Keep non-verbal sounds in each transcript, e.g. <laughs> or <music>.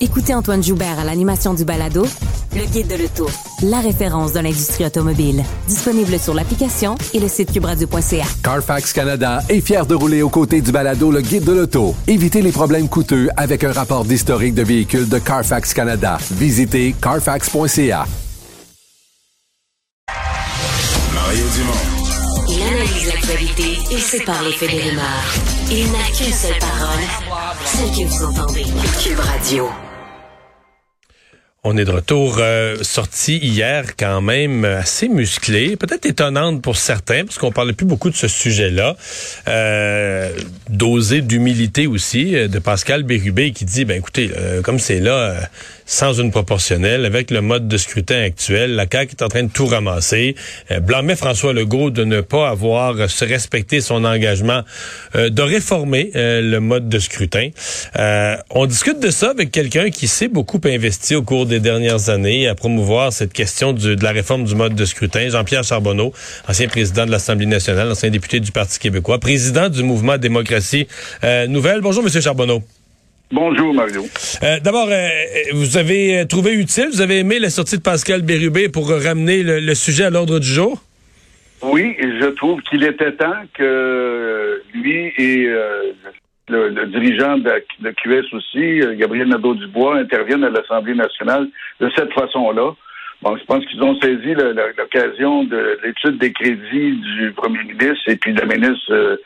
Écoutez Antoine Joubert à l'animation du balado Le Guide de l'Auto, la référence de l'industrie automobile. Disponible sur l'application et le site cubradio.ca. Carfax Canada est fier de rouler aux côtés du balado Le Guide de l'Auto. Évitez les problèmes coûteux avec un rapport d'historique de véhicules de Carfax Canada. Visitez carfax.ca. Mario Dumont. Il analyse l'actualité et sépare les faits des rumeurs. Il n'a qu'une seule parole, celle que vous entendez. Cube Radio. On est de retour, euh, sorti hier quand même assez musclé, peut-être étonnante pour certains, parce qu'on parlait plus beaucoup de ce sujet-là. Euh, d'humilité aussi euh, de Pascal Bérubé qui dit, ben écoutez, euh, comme c'est là, euh, sans une proportionnelle, avec le mode de scrutin actuel, la CAQ est en train de tout ramasser. Blâmait François Legault de ne pas avoir se respecté son engagement de réformer le mode de scrutin. On discute de ça avec quelqu'un qui s'est beaucoup investi au cours des dernières années à promouvoir cette question du- de la réforme du mode de scrutin. Jean-Pierre Charbonneau, ancien président de l'Assemblée nationale, ancien député du Parti québécois, président du mouvement Démocratie euh, Nouvelle. Bonjour, Monsieur Charbonneau. Bonjour, Mario. Euh, D'abord, euh, vous avez trouvé utile, vous avez aimé la sortie de Pascal Bérubé pour ramener le, le sujet à l'ordre du jour? Oui, je trouve qu'il était temps que lui et euh, le, le dirigeant de, de QS aussi, euh, Gabriel Nadeau-Dubois, interviennent à l'Assemblée nationale de cette façon-là. Bon, je pense qu'ils ont saisi l'occasion de l'étude des crédits du premier ministre et puis de la ministre euh,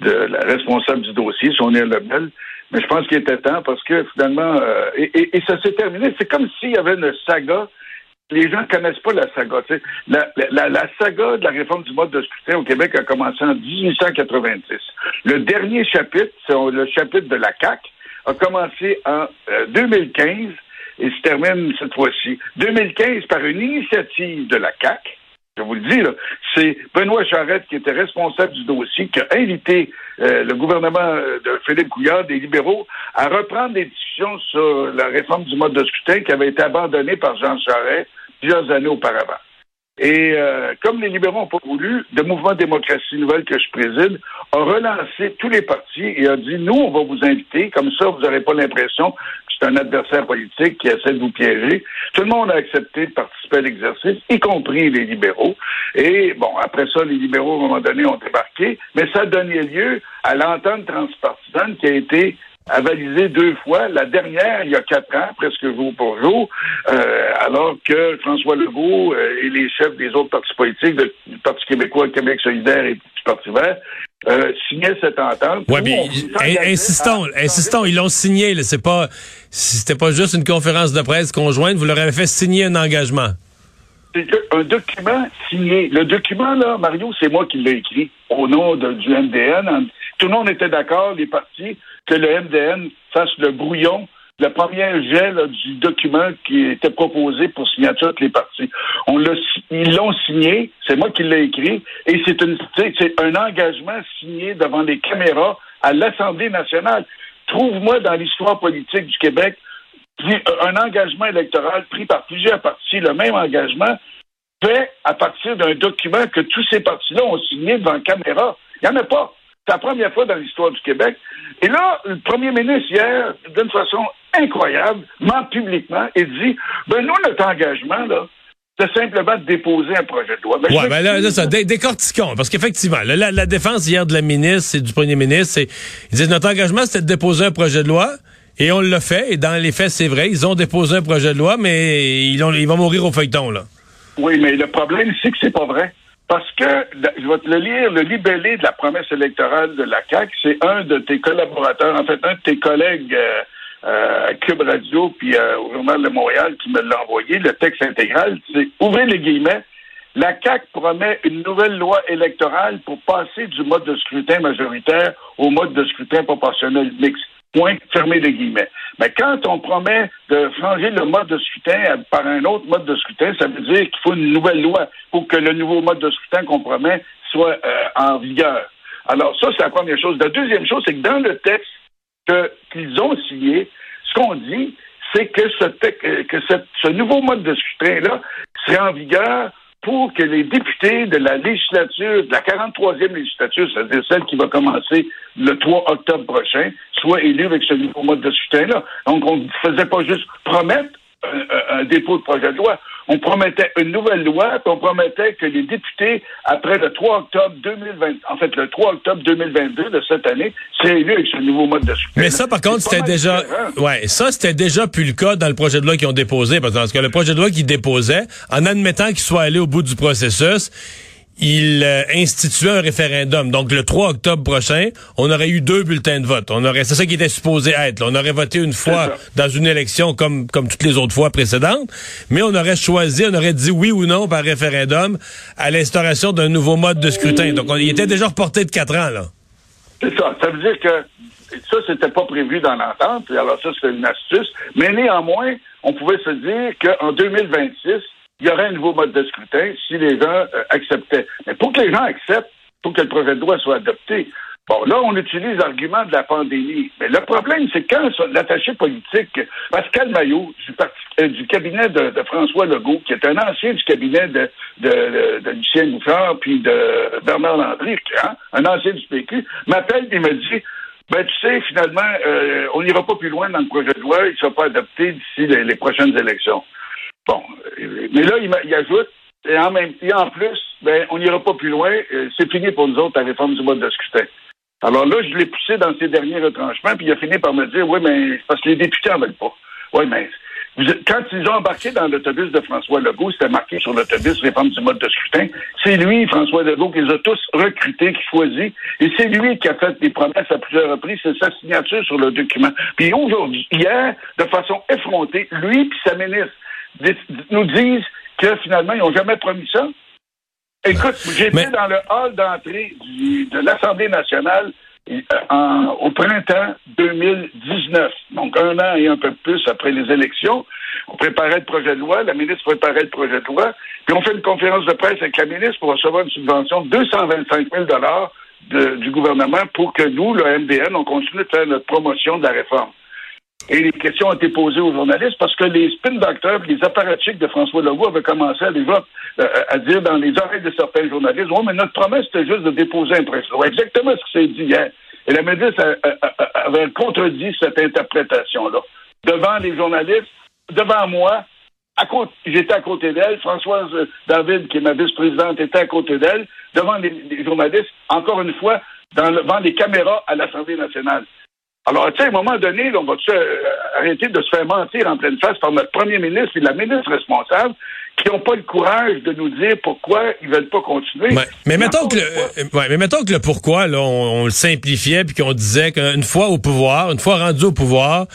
de la responsable du dossier, Sonia Lebel. Mais je pense qu'il était temps parce que finalement, euh, et- et ça s'est terminé. C'est comme s'il y avait une saga les gens ne connaissent pas la saga. La, la, la saga de la réforme du mode de scrutin au Québec a commencé en 1890. Le dernier chapitre, c'est le chapitre de la CAC, a commencé en euh, 2015 et se termine cette fois-ci. 2015 par une initiative de la CAC. Je vous le dis, c'est Benoît Charette qui était responsable du dossier, qui a invité euh, le gouvernement euh, de Philippe Couillard, des libéraux, à reprendre des discussions sur la réforme du mode de scrutin qui avait été abandonnée par Jean Charest plusieurs années auparavant. Et euh, comme les libéraux n'ont pas voulu, le mouvement Démocratie Nouvelle que je préside a relancé tous les partis et a dit, nous, on va vous inviter, comme ça, vous n'aurez pas l'impression que c'est un adversaire politique qui essaie de vous piéger. Tout le monde a accepté de participer à l'exercice, y compris les libéraux. Et bon, après ça, les libéraux, à un moment donné, ont débarqué, mais ça a donné lieu à l'entente transpartisane qui a été avalisée deux fois. La dernière, il y a quatre ans, presque jour pour jour, euh, alors que François Legault euh, et les chefs des autres partis politiques, du Parti québécois, Québec solidaire et du Parti vert, euh, signaient cette entente. Où mais insistons, insistons, ils l'ont signé. C'est pas, c'était pas juste une conférence de presse conjointe. Vous leur avez fait signer un engagement. C'est un document signé. Le document, là, Mario, c'est moi qui l'ai écrit au nom de- du MDN. Tout le monde était d'accord, les partis, que le MDN fasse le brouillon, le premier là, du document qui était proposé pour signature de les partis. On l'a, ils l'ont signé, c'est moi qui l'ai écrit, et c'est, un engagement signé devant les caméras à l'Assemblée nationale. Trouve-moi dans l'histoire politique du Québec euh, un engagement électoral pris par plusieurs partis, le même engagement, fait à partir d'un document que tous ces partis-là ont signé devant la caméra. Il n'y en a pas. C'est la première fois dans l'histoire du Québec. Et là, le premier ministre, hier, d'une façon incroyable, ment publiquement et dit ben nous, notre engagement, là, c'est simplement de déposer un projet de loi. Ben, Ouais, ben là, là, ça, dé- décortiquons, parce qu'effectivement, la défense hier de la ministre et du premier ministre, c'est, ils disent notre engagement, c'était de déposer un projet de loi, et on l'a fait, et dans les faits, c'est vrai, ils ont déposé un projet de loi, mais ils, ont, ils vont mourir au feuilleton, là. Oui, mais le problème, c'est que c'est pas vrai. Parce que, je vais te le lire, le libellé de la promesse électorale de la CAQ, c'est un de tes collaborateurs, en fait, un de tes collègues euh, euh, à Cube Radio puis euh, au Journal de Montréal qui me l'a envoyé, le texte intégral, c'est, ouvrez les guillemets, la CAQ promet une nouvelle loi électorale pour passer du mode de scrutin majoritaire au mode de scrutin proportionnel mixte. Point, fermez les guillemets. Mais quand on promet de changer le mode de scrutin par un autre mode de scrutin, ça veut dire qu'il faut une nouvelle loi pour que le nouveau mode de scrutin qu'on promet soit euh, en vigueur. Alors ça, c'est la première chose. La deuxième chose, c'est que dans le texte qu'ils ont signé, ce qu'on dit, c'est que, ce, que ce nouveau mode de scrutin-là serait en vigueur pour que les députés de la législature, de la 43e législature, c'est-à-dire celle qui va commencer le 3 octobre prochain, soient élus avec ce nouveau mode de scrutin-là. Donc, on ne faisait pas juste promettre un, dépôt de projet de loi. On promettait une nouvelle loi, puis on promettait que les députés, après le 3 octobre 2020, en fait, le 3 octobre 2022 de cette année, seraient élus avec ce nouveau mode de scrutin. Mais ça, par contre, c'était déjà, ouais, ça, c'était déjà plus le cas dans le projet de loi qu'ils ont déposé, parce que le projet de loi qu'ils déposaient, en admettant qu'ils soient allés au bout du processus, il euh, instituait un référendum. Donc, le 3 octobre prochain, on aurait eu deux bulletins de vote. On aurait, c'est ça qui était supposé être. On aurait voté une fois dans une élection comme, comme toutes les autres fois précédentes, mais on aurait choisi, on aurait dit oui ou non par référendum à l'instauration d'un nouveau mode de scrutin. Donc, on, il était déjà reporté de quatre ans, là. C'est ça. Ça veut dire que ça, c'était pas prévu dans l'entente. Alors, ça, c'est une astuce. Mais néanmoins, on pouvait se dire qu'en 2026, il y aurait un nouveau mode de scrutin si les gens euh, acceptaient. Mais pour que les gens acceptent, pour que le projet de loi soit adopté, Bon, là, on utilise l'argument de la pandémie. Mais le problème, c'est quand l'attaché politique, Pascal Maillot, du, euh, du cabinet de, François Legault, qui est un ancien du cabinet de, de, Lucien Bouchard, puis de Bernard Landry, hein, un ancien du PQ, m'appelle et me dit ben, tu sais, finalement, euh, on n'ira pas plus loin dans le projet de loi, il ne sera pas adopté d'ici les prochaines élections. Bon, mais là, il, ajoute, et en même en plus, ben, on n'ira pas plus loin. Euh, c'est fini pour nous autres, la réforme du mode de scrutin. Alors là, je l'ai poussé dans ses derniers retranchements, puis il a fini par me dire, oui, mais parce que les députés n'en veulent pas. Oui, mais quand ils ont embarqué dans l'autobus de François Legault, c'était marqué sur l'autobus réforme du mode de scrutin. C'est lui, François Legault, qui les a tous recrutés, qui choisit. Et c'est lui qui a fait des promesses à plusieurs reprises. C'est sa signature sur le document. Puis aujourd'hui, hier, de façon effrontée, lui et sa ministre nous disent que finalement, ils n'ont jamais promis ça. Écoute, j'étais dans le hall d'entrée de l'Assemblée nationale euh, au printemps 2019, donc un an et un peu plus après les élections. On préparait le projet de loi, la ministre préparait le projet de loi, puis on fait une conférence de presse avec la ministre pour recevoir une subvention de 225 000 dollars du gouvernement pour que nous, le MDN, on continue de faire notre promotion de la réforme. Et les questions ont été posées aux journalistes parce que les spin doctors, les apparatchiks de François Legault avaient commencé à, euh, à dire dans les oreilles de certains journalistes, oui, mais notre promesse, c'était juste de déposer un projet Exactement ce qui s'est dit hier. Et la ministre avait contredit cette interprétation-là. Devant les journalistes, devant moi, j'étais à côté d'elle, Françoise David, qui est ma vice-présidente, était à côté d'elle, devant les, journalistes, encore une fois, devant les caméras à l'Assemblée nationale. Alors, tu sais, à un moment donné, on va euh, arrêter de se faire mentir en pleine face par notre premier ministre et la ministre responsable qui n'ont pas le courage de nous dire pourquoi ils veulent pas continuer? Mais, mettons que le, mais mettons que le pourquoi, là, on, on le simplifiait puis qu'on disait qu'une fois au pouvoir, une fois rendu au pouvoir,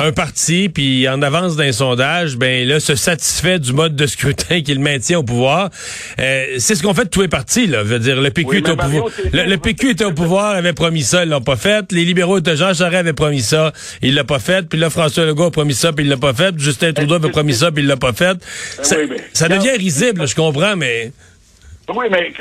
un parti, puis en avance d'un sondage, ben là, se satisfait du mode de scrutin <laughs> qu'il maintient au pouvoir. Euh, c'est ce qu'on fait de tous les partis, là. Je veux dire, le PQ était au pouvoir. Le, PQ était au pouvoir, avait promis ça, ils l'ont pas fait. Les libéraux de Jean Charest avaient promis ça, il l'a pas fait. Puis là, François Legault a promis ça, puis il l'a pas fait. Justin Trudeau avait promis ça, puis il l'a pas fait. Ben ça, devient risible, je comprends, mais... Oui, mais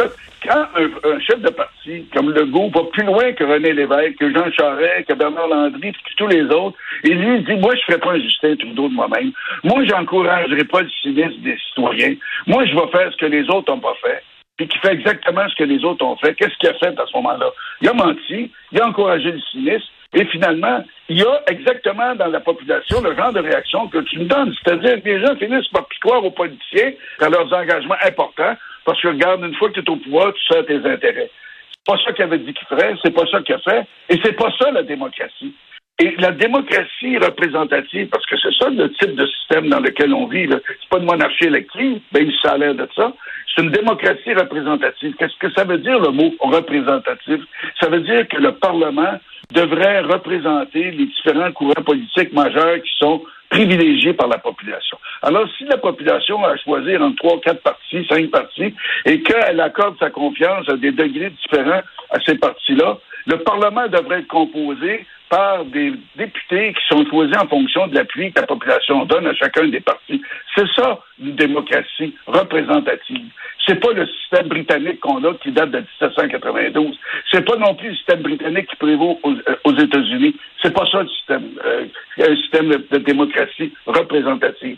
quand un, chef de parti comme Legault va plus loin que René Lévesque, que Jean Charest, que Bernard Landry, que tous les autres, et lui dit, moi, je ne ferai pas un Justin Trudeau de moi-même. Moi, j'encouragerai pas le cynisme des citoyens. Moi, je vais faire ce que les autres n'ont pas fait puis qui fait exactement ce que les autres ont fait. Qu'est-ce qu'il a fait à ce moment-là? Il a menti, il a encouragé le cynisme, et finalement, il y a exactement dans la population le genre de réaction que tu me donnes. C'est-à-dire que les gens finissent par croire aux politiciens dans leurs engagements importants, parce que regarde, une fois que tu es au pouvoir, tu sers tes intérêts. C'est pas ça qu'il avait dit qu'il ferait, c'est pas ça qu'il a fait, et c'est pas ça la démocratie. Et la démocratie représentative, parce que c'est ça le type de système dans lequel on vit, c'est pas une monarchie élective, ben ça a l'air de ça. C'est une démocratie représentative. Qu'est-ce que ça veut dire le mot représentatif? Ça veut dire que le Parlement devrait représenter les différents courants politiques majeurs qui sont privilégiés par la population. Alors, si la population a à choisir entre trois, quatre partis, cinq partis, et qu'elle accorde sa confiance à des degrés différents à ces partis-là, le Parlement devrait être composé par des députés qui sont choisis en fonction de l'appui que la population donne à chacun des partis. C'est ça, une démocratie représentative. C'est pas le système britannique qu'on a qui date de 1792. C'est pas non plus le système britannique qui prévaut aux, euh, États-Unis. C'est pas ça le système, euh, un système de, démocratie représentative.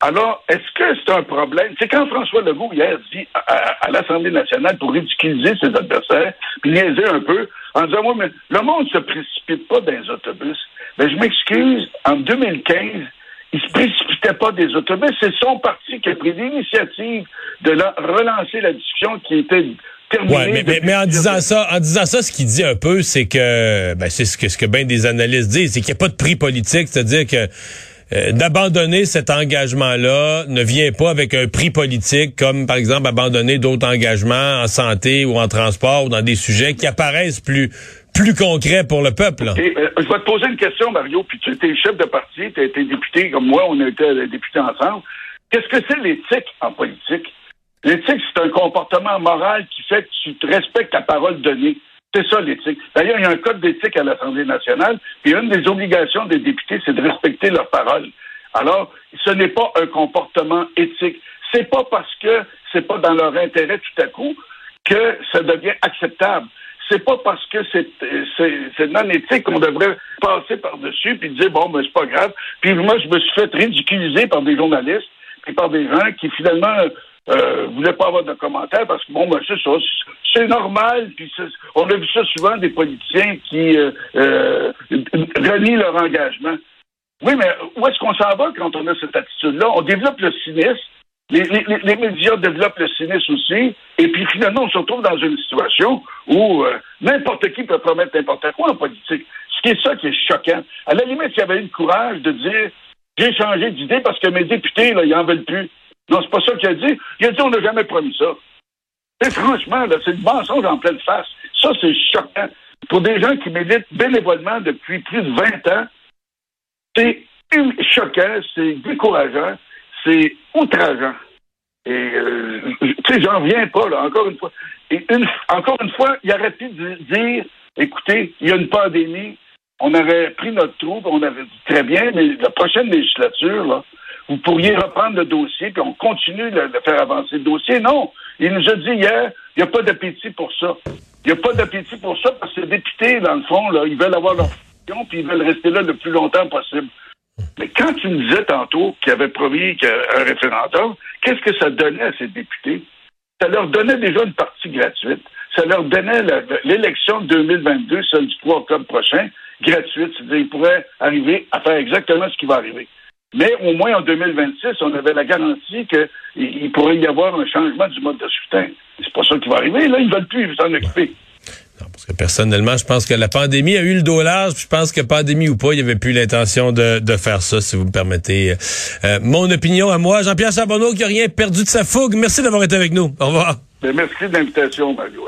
Alors, est-ce que c'est un problème? C'est quand François Legault, hier, dit à, l'Assemblée nationale pour ridiculiser ses adversaires, puis niaiser un peu, en disant, moi, mais le monde ne se précipite pas dans les autobus. Mais je m'excuse, en 2015, il se précipitait pas des autobus. C'est son parti qui a pris l'initiative de relancer la discussion qui était terminée. Ouais, mais, mais, en disant ça, en disant ça, ce qu'il dit un peu, c'est que, ben, c'est ce que, ce que bien des analystes disent, c'est qu'il n'y a pas de prix politique, c'est-à-dire que euh, d'abandonner cet engagement-là ne vient pas avec un prix politique, comme par exemple abandonner d'autres engagements en santé ou en transport ou dans des sujets qui apparaissent plus plus concrets pour le peuple. Euh, je vais te poser une question, Mario, puis tu étais chef de parti, tu as été député comme moi, on a été députés ensemble. Qu'est-ce que c'est l'éthique en politique? L'éthique, c'est un comportement moral qui fait que tu te respectes ta parole donnée. C'est ça l'éthique. D'ailleurs, il y a un code d'éthique à l'Assemblée nationale, puis une des obligations des députés, c'est de respecter leur parole. Alors, ce n'est pas un comportement éthique. C'est pas parce que c'est pas dans leur intérêt tout à coup que ça devient acceptable. C'est pas parce que c'est non éthique qu'on devrait passer par-dessus puis dire bon ben c'est pas grave. Puis moi je me suis fait ridiculiser par des journalistes et par des gens qui finalement euh, voulait pas avoir de commentaires parce que bon, ben c'est ça, c'est normal. Puis on a vu ça souvent des politiciens qui euh, euh, renient leur engagement. Oui, mais où est-ce qu'on s'en va quand on a cette attitude-là? On développe le cynisme. Les, médias développent le cynisme aussi, et puis finalement, on se retrouve dans une situation où euh, n'importe qui peut promettre n'importe quoi en politique. Ce qui est ça qui est choquant. À la limite, il y avait eu le courage de dire j'ai changé d'idée parce que mes députés, là, ils en veulent plus. Non, c'est pas ça qu'il a dit. Il a dit on n'a jamais promis ça. Et franchement, c'est le mensonge en pleine face. Ça, c'est choquant. Pour des gens qui militent bénévolement depuis plus de 20 ans, c'est choquant, c'est décourageant, c'est outrageant. Et, euh, tu sais, j'en viens pas, là, encore une fois. Et encore une fois, il aurait pu dire, écoutez, il y a une pandémie, on aurait pris notre troupe, on avait dit très bien, mais la prochaine législature, là, vous pourriez reprendre le dossier, puis on continue de, faire avancer le dossier. Non. Il nous a dit hier, il n'y a pas d'appétit pour ça. Il n'y a pas d'appétit pour ça parce que les députés, dans le fond, là, ils veulent avoir leur fonction, puis ils veulent rester là le plus longtemps possible. Mais quand tu me disais tantôt qu'il avait promis un référendum, qu'est-ce que ça donnait à ces députés? Ça leur donnait déjà une partie gratuite. Ça leur donnait l'élection de 2022, celle du 3 octobre prochain, gratuite. C'est-à-dire qu'ils pourraient arriver à faire exactement ce qui va arriver. Mais au moins en 2026, on avait la garantie qu'il pourrait y avoir un changement du mode de scrutin. C'est pas ça qui va arriver. Là, ils ne veulent plus s'en occuper. Non, parce que personnellement, je pense que la pandémie a eu le dos large. je pense que pandémie ou pas, il n'y avait plus l'intention de, faire ça, si vous me permettez. Euh, mon opinion à moi, Jean-Pierre Charbonneau, qui n'a rien perdu de sa fougue. Merci d'avoir été avec nous. Au revoir. Ben, merci de l'invitation, Mario.